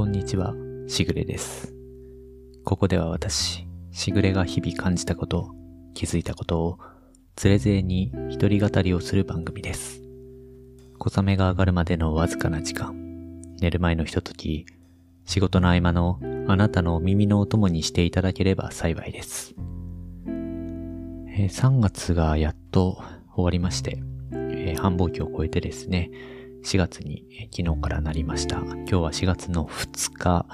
こんにちは、しぐれです。ここでは私、しぐれが日々感じたこと、気づいたことを、つれづれに一人語りをする番組です。小雨が上がるまでのわずかな時間、寝る前のひととき、仕事の合間のあなたの耳のお供にしていただければ幸いです。えー3月がやっと終わりまして、えー繁忙期を超えてですね、4月にえ昨日からなりました。今日は4月の2日、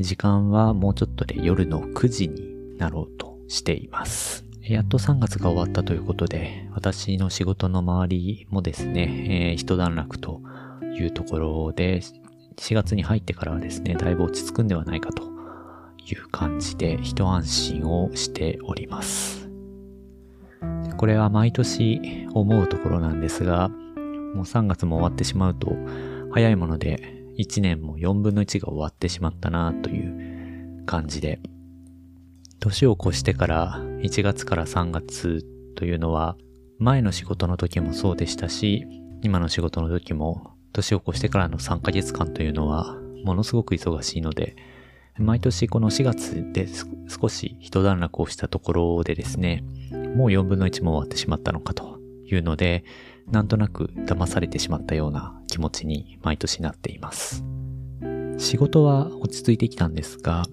時間はもうちょっとで夜の9時になろうとしています。やっと3月が終わったということで、私の仕事の周りもですね、えー一段落というところで、4月に入ってからはですね、だいぶ落ち着くんではないかという感じで、一安心をしております。これは毎年思うところなんですが、もう3月も終わってしまうと、早いもので1年も4分の1が終わってしまったなという感じで、年を越してから1月から3月というのは、前の仕事の時もそうでしたし、今の仕事の時も、年を越してからの3ヶ月間というのは、ものすごく忙しいので、毎年この4月で少し一段落をしたところでですね、もう4分の1も終わってしまったのかというので、なんとなく騙されてしまったような気持ちに毎年なっています。仕事は落ち着いてきたんですが、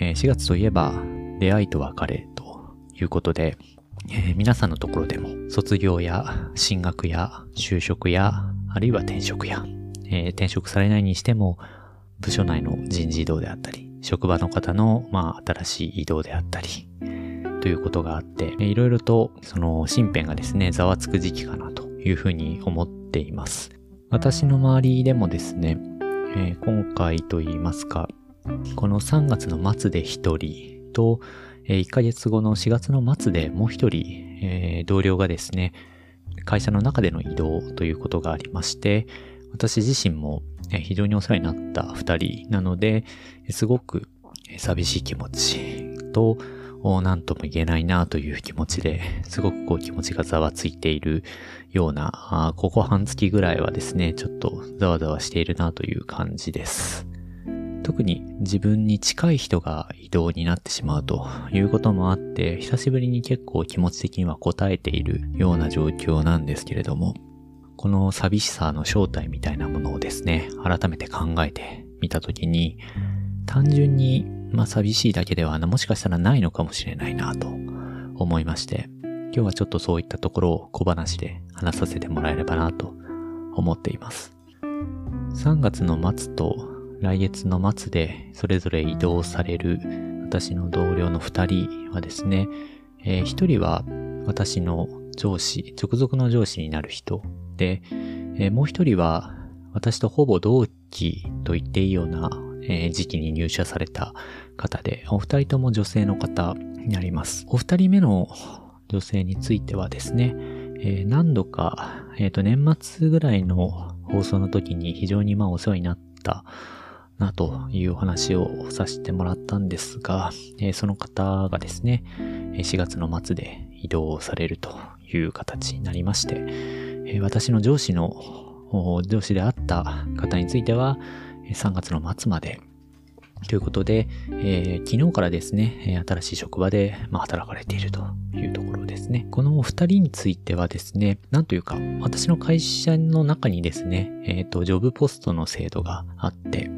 え4月といえば出会いと別れということで、え皆さんのところでも卒業や進学や就職やあるいは転職や、え転職されないにしても部署内の人事異動であったり、職場の方のまあ新しい移動であったり、ということがあって、いろいろとその身辺がですね、ざわつく時期かなというふうに思っています。私の周りでもですね、えー今回と言いますか、この3月の末で1人と、え1ヶ月後の4月の末でもう1人、えー同僚がですね、会社の中での移動ということがありまして、私自身も非常にお世話になった2人なので、すごく寂しい気持ちと、何とも言えないなという気持ちで、すごくこう気持ちがざわついているような、ここ半月ぐらいはですね、ちょっとざわざわしているなという感じです。特に自分に近い人が移動になってしまうということもあって、久しぶりに結構気持ち的には応えているような状況なんですけれども、この寂しさの正体みたいなものをですね、改めて考えてみたときに、単純に、まあ寂しいだけでは、もしかしたらないのかもしれないなと思いまして、今日はちょっとそういったところを小話で話させてもらえればなと思っています。3月の末と来月の末でそれぞれ移動される私の同僚の2人はですね、え1人は私の上司、直属の上司になる人で、えーもう1人は私とほぼ同期と言っていいような、え時期に入社された方で、お二人とも女性の方になります。お二人目の女性についてはですね、何度か、えっ、と、年末ぐらいの放送の時に非常にまあお世話になったなというお話をさせてもらったんですが、その方がですね、4月の末で移動されるという形になりまして、私の上司の、上司であった方については、3月の末までということで、えー昨日からですね、新しい職場で、まあ、働かれているというところですね。このお二人についてはですね、なんというか、私の会社の中にですね、えっ、と、ジョブポストの制度があって、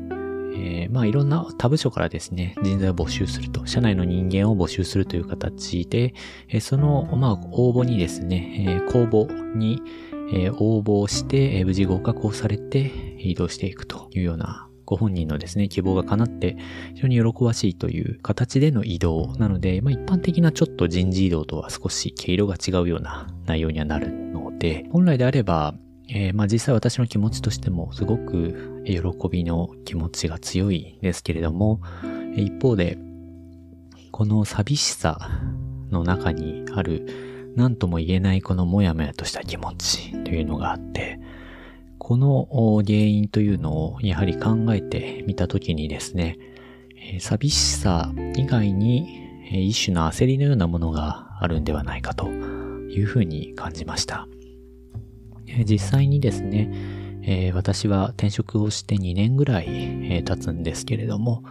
えーまあいろんな他部署からですね、人材を募集すると、社内の人間を募集するという形で、えその、まあ応募にですね、え公募に、え応募して、無事合格をされて移動していくというようなご本人のですね、希望が叶って非常に喜ばしいという形での移動なので、まあ一般的なちょっと人事異動とは少し毛色が違うような内容にはなるので、本来であれば、えーまあ実際私の気持ちとしてもすごく喜びの気持ちが強いですけれども、一方で、この寂しさの中にある何とも言えないこのモヤモヤとした気持ちというのがあって、この原因というのをやはり考えてみたときにですね、寂しさ以外に一種の焦りのようなものがあるんではないかというふうに感じました。実際にですね、私は転職をして2年ぐらい、経つんですけれども、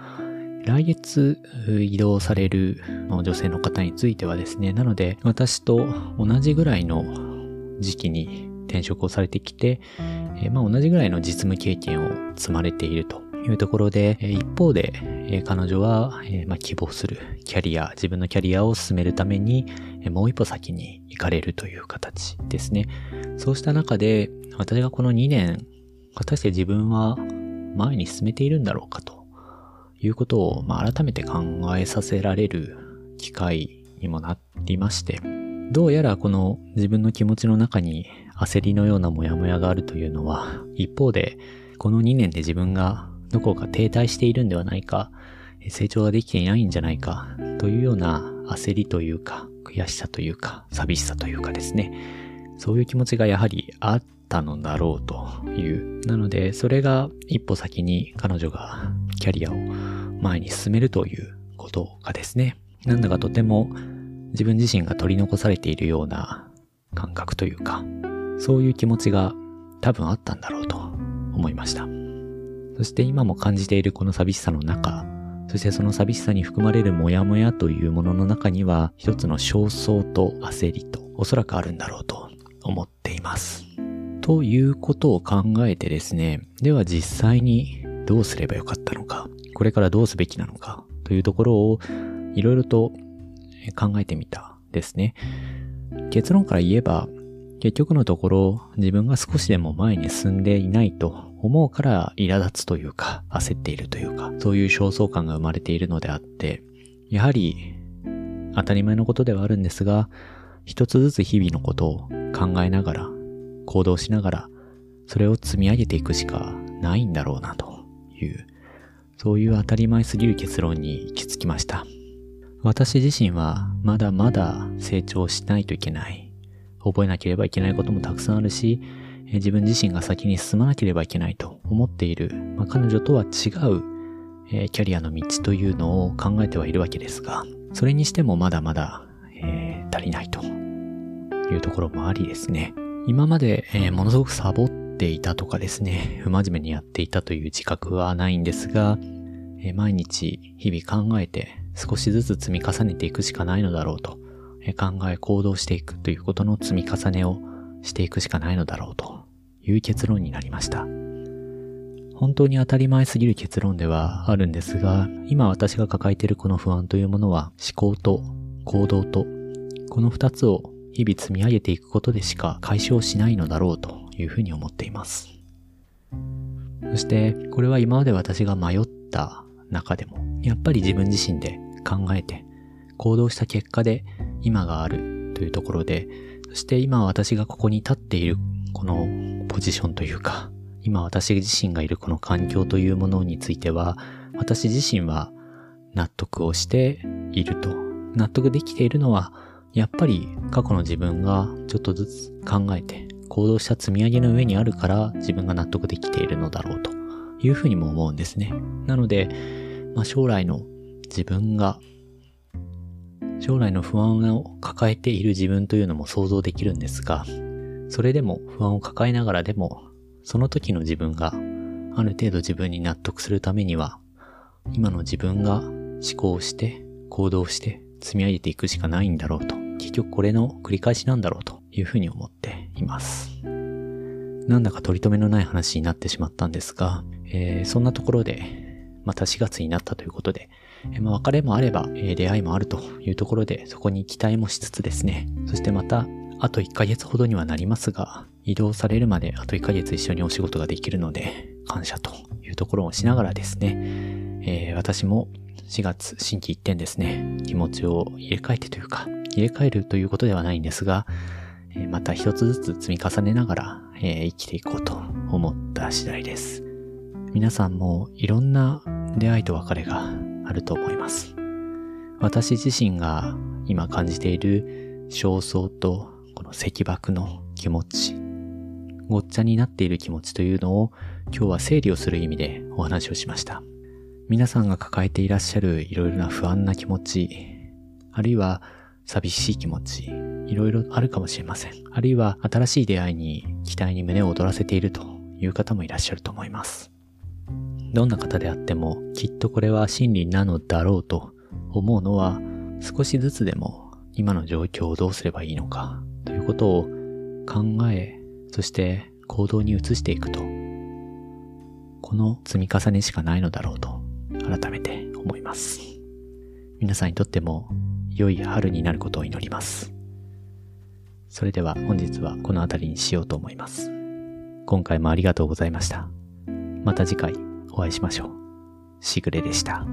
来月移動される女性の方についてはですね、なので私と同じぐらいの時期に転職をされてきて、え、まあ同じぐらいの実務経験を積まれているというところで、一方で、彼女は、まあ、希望するキャリア、自分のキャリアを進めるために、もう一歩先に行かれるという形ですね。そうした中で、私がこの2年、果たして自分は前に進めているんだろうかということを、まあ、改めて考えさせられる機会にもなりまして、どうやらこの自分の気持ちの中に焦りのようなモヤモヤがあるというのは、一方で、この2年で自分がどこか停滞しているんではないか、成長ができていないんじゃないか、というような焦りというか、悔しさというか、寂しさというかですね。そういう気持ちがやはりあったのだろうという。なので、それが一歩先に彼女がキャリアを前に進めるということがですね、なんだかとても自分自身が取り残されているような感覚というか、そういう気持ちが多分あったんだろうと思いました。そして今も感じているこの寂しさの中、そしてその寂しさに含まれるモヤモヤというものの中には、一つの焦燥と焦りとおそらくあるんだろうと思っています。ということを考えてですね、では実際にどうすればよかったのか、これからどうすべきなのかというところをいろいろと考えてみたですね。結論から言えば、結局のところ自分が少しでも前に進んでいないと思うから苛立つというか焦っているというかそういう焦燥感が生まれているのであってやはり当たり前のことではあるんですが一つずつ日々のことを考えながら行動しながらそれを積み上げていくしかないんだろうなというそういう当たり前すぎる結論に行き着きました。私自身はまだまだ成長しないといけない。覚えなければいけないこともたくさんあるし、自分自身が先に進まなければいけないと思っている、まあ、彼女とは違う、え、キャリアの道というのを考えてはいるわけですが、それにしてもまだまだ、えー、足りないというところもありですね。今まで、えー、ものすごくサボっていたとかですね、不真面目にやっていたという自覚はないんですが、え毎日日々考えて少しずつ積み重ねていくしかないのだろうと考え行動していくということの積み重ねをしていくしかないのだろうという結論になりました。本当に当たり前すぎる結論ではあるんですが、今私が抱えているこの不安というものは思考と行動とこの二つを日々積み上げていくことでしか解消しないのだろうというふうに思っています。そしてこれは今まで私が迷った中でもやっぱり自分自身で考えて行動した結果で今があるというところで、そして今私がここに立っているこのポジションというか、今私自身がいるこの環境というものについては、私自身は納得をしていると。納得できているのは、やっぱり過去の自分がちょっとずつ考えて行動した積み上げの上にあるから自分が納得できているのだろうというふうにも思うんですね。なので、まあ、将来の自分が将来の不安を抱えている自分というのも想像できるんですが、それでも不安を抱えながらでも、その時の自分がある程度自分に納得するためには、今の自分が思考して行動して積み上げていくしかないんだろうと、結局これの繰り返しなんだろうというふうに思っています。なんだか取り留めのない話になってしまったんですが、えー、そんなところで、また4月になったということで、えまあ、別れもあれば、え出会いもあるというところで、そこに期待もしつつですね、そしてまた、あと1ヶ月ほどにはなりますが、移動されるまであと1ヶ月一緒にお仕事ができるので、感謝というところをしながらですね、えー、私も4月新規一点ですね、気持ちを入れ替えてというか、入れ替えるということではないんですが、えまた一つずつ積み重ねながら、えー、生きていこうと思った次第です。皆さんもいろんな出会いと別れがあると思います。私自身が今感じている焦燥とこの石爆の気持ち、ごっちゃになっている気持ちというのを今日は整理をする意味でお話をしました。皆さんが抱えていらっしゃるいろいろな不安な気持ち、あるいは寂しい気持ち、いろいろあるかもしれません。あるいは新しい出会いに期待に胸を躍らせているという方もいらっしゃると思います。どんな方であってもきっとこれは真理なのだろうと思うのは少しずつでも今の状況をどうすればいいのかということを考え、そして行動に移していくと、この積み重ねしかないのだろうと改めて思います。皆さんにとっても良い春になることを祈ります。それでは本日はこの辺りにしようと思います。今回もありがとうございました。また次回お会いしましょう。しぐれでした。